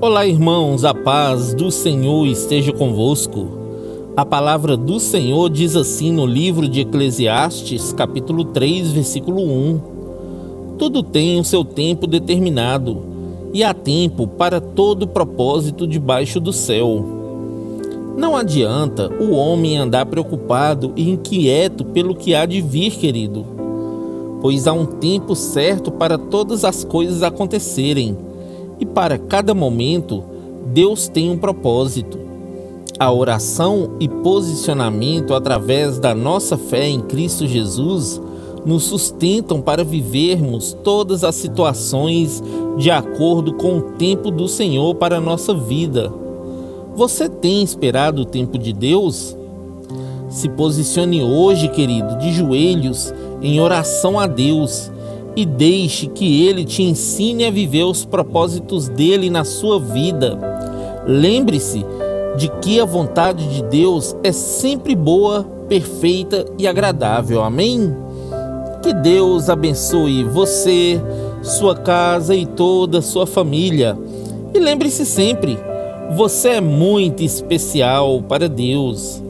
Olá, irmãos, a paz do Senhor esteja convosco. A palavra do Senhor diz assim no livro de Eclesiastes, capítulo 3, versículo 1: Tudo tem o seu tempo determinado, e há tempo para todo propósito debaixo do céu. Não adianta o homem andar preocupado e inquieto pelo que há de vir, querido, pois há um tempo certo para todas as coisas acontecerem e para cada momento, Deus tem um propósito. A oração e posicionamento através da nossa fé em Cristo Jesus nos sustentam para vivermos todas as situações de acordo com o tempo do Senhor para a nossa vida. Você tem esperado o tempo de Deus? Se posicione hoje, querido, de joelhos em oração a Deus e deixe que ele te ensine a viver os propósitos dele na sua vida. Lembre-se de que a vontade de Deus é sempre boa, perfeita e agradável. Amém? Que Deus abençoe você, sua casa e toda a sua família. E lembre-se sempre, você é muito especial para Deus.